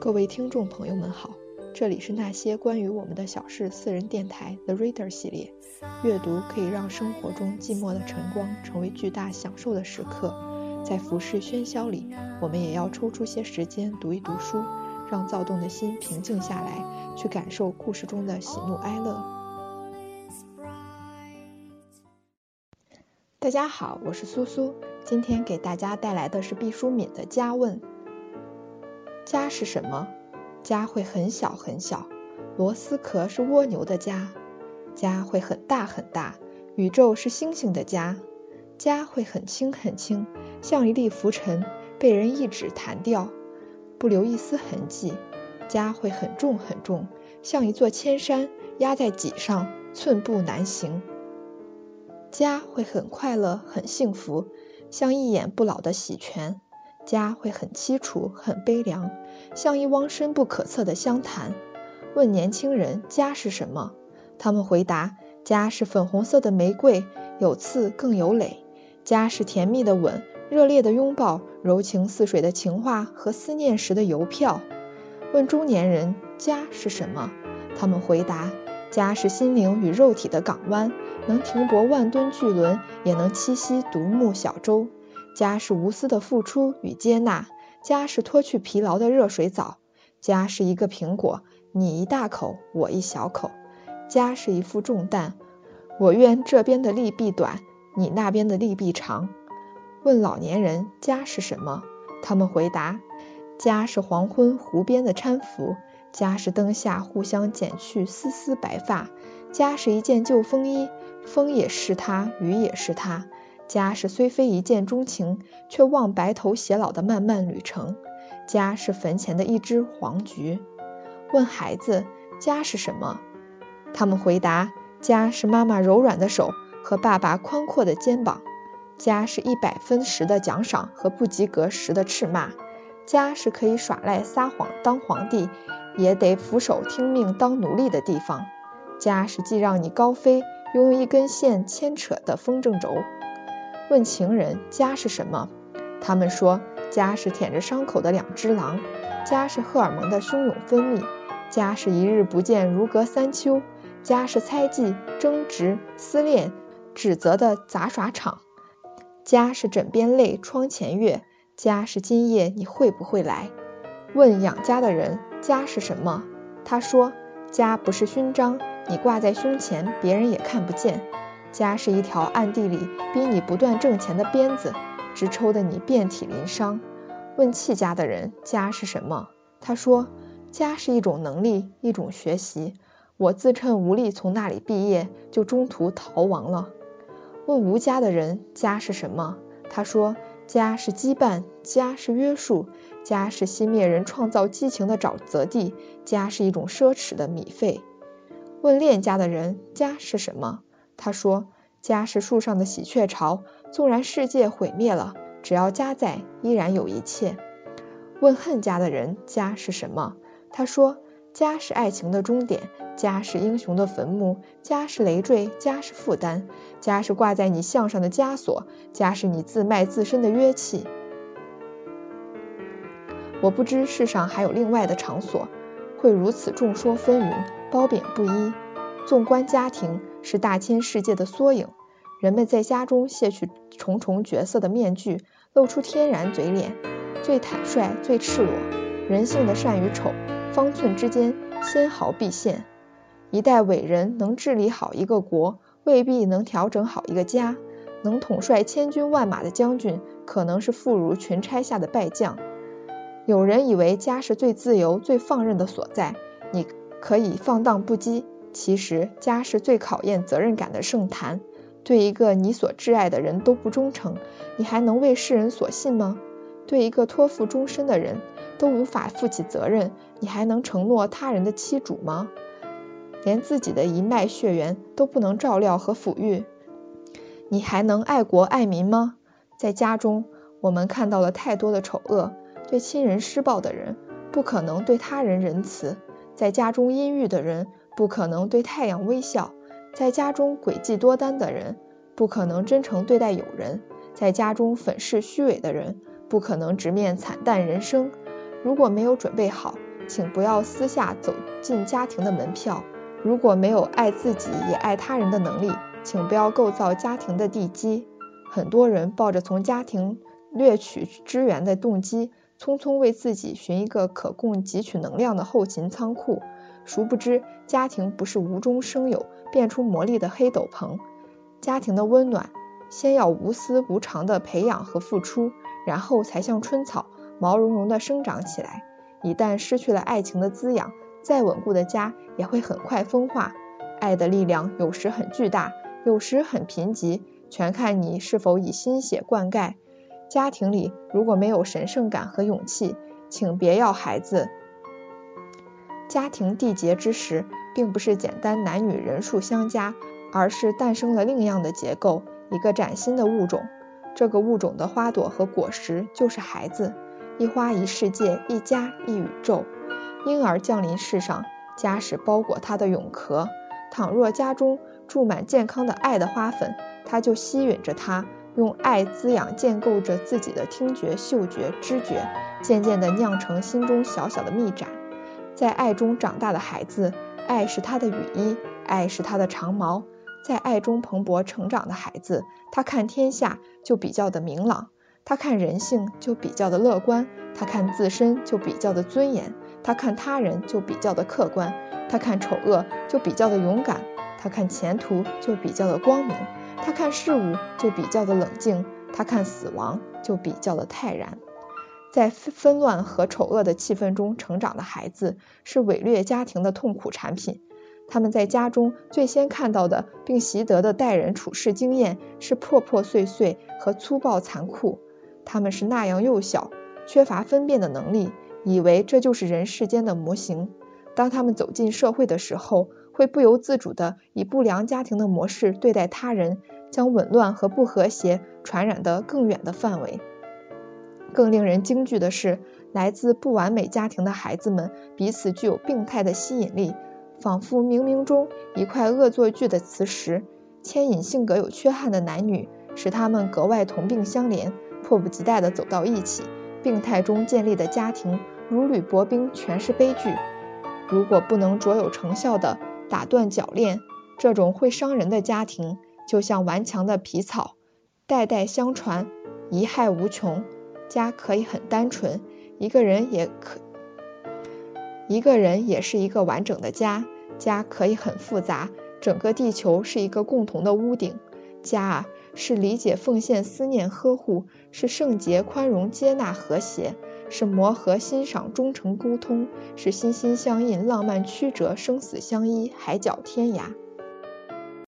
各位听众朋友们好，这里是那些关于我们的小事私人电台 The Reader 系列。阅读可以让生活中寂寞的晨光成为巨大享受的时刻，在浮世喧嚣里，我们也要抽出些时间读一读书，让躁动的心平静下来，去感受故事中的喜怒哀乐。大家好，我是苏苏，今天给大家带来的是毕淑敏的《家问》。家是什么？家会很小很小，螺丝壳是蜗牛的家；家会很大很大，宇宙是星星的家；家会很轻很轻，像一粒浮尘，被人一指弹掉，不留一丝痕迹；家会很重很重，像一座千山，压在脊上，寸步难行；家会很快乐很幸福，像一眼不老的喜泉。家会很凄楚，很悲凉，像一汪深不可测的湘潭。问年轻人家是什么？他们回答：家是粉红色的玫瑰，有刺更有蕾。家是甜蜜的吻，热烈的拥抱，柔情似水的情话和思念时的邮票。问中年人家是什么？他们回答：家是心灵与肉体的港湾，能停泊万吨巨轮，也能栖息独木小舟。家是无私的付出与接纳，家是脱去疲劳的热水澡，家是一个苹果，你一大口，我一小口，家是一副重担，我愿这边的利弊短，你那边的利弊长。问老年人家是什么？他们回答：家是黄昏湖边的搀扶，家是灯下互相剪去丝丝白发，家是一件旧风衣，风也是它，雨也是它。家是虽非一见钟情，却望白头偕老的漫漫旅程。家是坟前的一枝黄菊。问孩子家是什么？他们回答：家是妈妈柔软的手和爸爸宽阔的肩膀。家是一百分时的奖赏和不及格时的斥骂。家是可以耍赖撒谎当皇帝，也得俯首听命当奴隶的地方。家是既让你高飞，又用一根线牵扯的风筝轴。问情人家是什么？他们说家是舔着伤口的两只狼，家是荷尔蒙的汹涌分泌，家是一日不见如隔三秋，家是猜忌、争执、思恋、指责的杂耍场，家是枕边泪、窗前月，家是今夜你会不会来？问养家的人家是什么？他说家不是勋章，你挂在胸前，别人也看不见。家是一条暗地里逼你不断挣钱的鞭子，直抽得你遍体鳞伤。问弃家的人家是什么？他说家是一种能力，一种学习。我自趁无力从那里毕业，就中途逃亡了。问无家的人家是什么？他说家是羁绊，家是约束，家是熄灭人创造激情的沼泽地，家是一种奢侈的米费。问恋家的人家是什么？他说：“家是树上的喜鹊巢，纵然世界毁灭了，只要家在，依然有一切。”问恨家的人家是什么？他说：“家是爱情的终点，家是英雄的坟墓，家是累赘，家是负担，家是挂在你项上的枷锁，家是你自卖自身的约契。”我不知世上还有另外的场所，会如此众说纷纭，褒贬不一。纵观家庭。是大千世界的缩影。人们在家中卸去重重角色的面具，露出天然嘴脸，最坦率，最赤裸。人性的善与丑，方寸之间，纤毫毕现。一代伟人能治理好一个国，未必能调整好一个家。能统帅千军万马的将军，可能是妇孺群差下的败将。有人以为家是最自由、最放任的所在，你可以放荡不羁。其实家是最考验责任感的圣坛。对一个你所挚爱的人都不忠诚，你还能为世人所信吗？对一个托付终身的人都无法负起责任，你还能承诺他人的妻主吗？连自己的一脉血缘都不能照料和抚育，你还能爱国爱民吗？在家中，我们看到了太多的丑恶。对亲人施暴的人，不可能对他人仁慈；在家中阴郁的人。不可能对太阳微笑，在家中诡计多端的人，不可能真诚对待友人；在家中粉饰虚伪的人，不可能直面惨淡人生。如果没有准备好，请不要私下走进家庭的门票。如果没有爱自己也爱他人的能力，请不要构造家庭的地基。很多人抱着从家庭掠取资源的动机，匆匆为自己寻一个可供汲取能量的后勤仓库，殊不知家庭不是无中生有、变出魔力的黑斗篷。家庭的温暖，先要无私无偿的培养和付出，然后才像春草，毛茸茸的生长起来。一旦失去了爱情的滋养，再稳固的家也会很快风化。爱的力量有时很巨大，有时很贫瘠，全看你是否以心血灌溉。家庭里如果没有神圣感和勇气，请别要孩子。家庭缔结之时，并不是简单男女人数相加，而是诞生了另样的结构，一个崭新的物种。这个物种的花朵和果实就是孩子。一花一世界，一家一宇宙。婴儿降临世上，家是包裹他的蛹壳。倘若家中注满健康的爱的花粉，他就吸吮着它，用爱滋养建构着自己的听觉、嗅觉、知觉，渐渐地酿成心中小小的蜜盏。在爱中长大的孩子，爱是他的雨衣，爱是他的长矛。在爱中蓬勃成长的孩子，他看天下就比较的明朗。他看人性就比较的乐观，他看自身就比较的尊严，他看他人就比较的客观，他看丑恶就比较的勇敢，他看前途就比较的光明，他看事物就比较的冷静，他看死亡就比较的泰然。在纷乱和丑恶的气氛中成长的孩子，是伪劣家庭的痛苦产品。他们在家中最先看到的并习得的待人处事经验，是破破碎碎和粗暴残酷。他们是那样幼小，缺乏分辨的能力，以为这就是人世间的模型。当他们走进社会的时候，会不由自主地以不良家庭的模式对待他人，将紊乱和不和谐传染得更远的范围。更令人惊惧的是，来自不完美家庭的孩子们彼此具有病态的吸引力，仿佛冥冥中一块恶作剧的磁石，牵引性格有缺憾的男女，使他们格外同病相怜。迫不及待地走到一起，病态中建立的家庭如履薄冰，全是悲剧。如果不能卓有成效地打断铰链，这种会伤人的家庭就像顽强的皮草，代代相传，贻害无穷。家可以很单纯，一个人也可，一个人也是一个完整的家。家可以很复杂，整个地球是一个共同的屋顶。家啊。是理解、奉献、思念、呵护；是圣洁、宽容、接纳、和谐；是磨合、欣赏、忠诚、沟通；是心心相印、浪漫曲折、生死相依、海角天涯。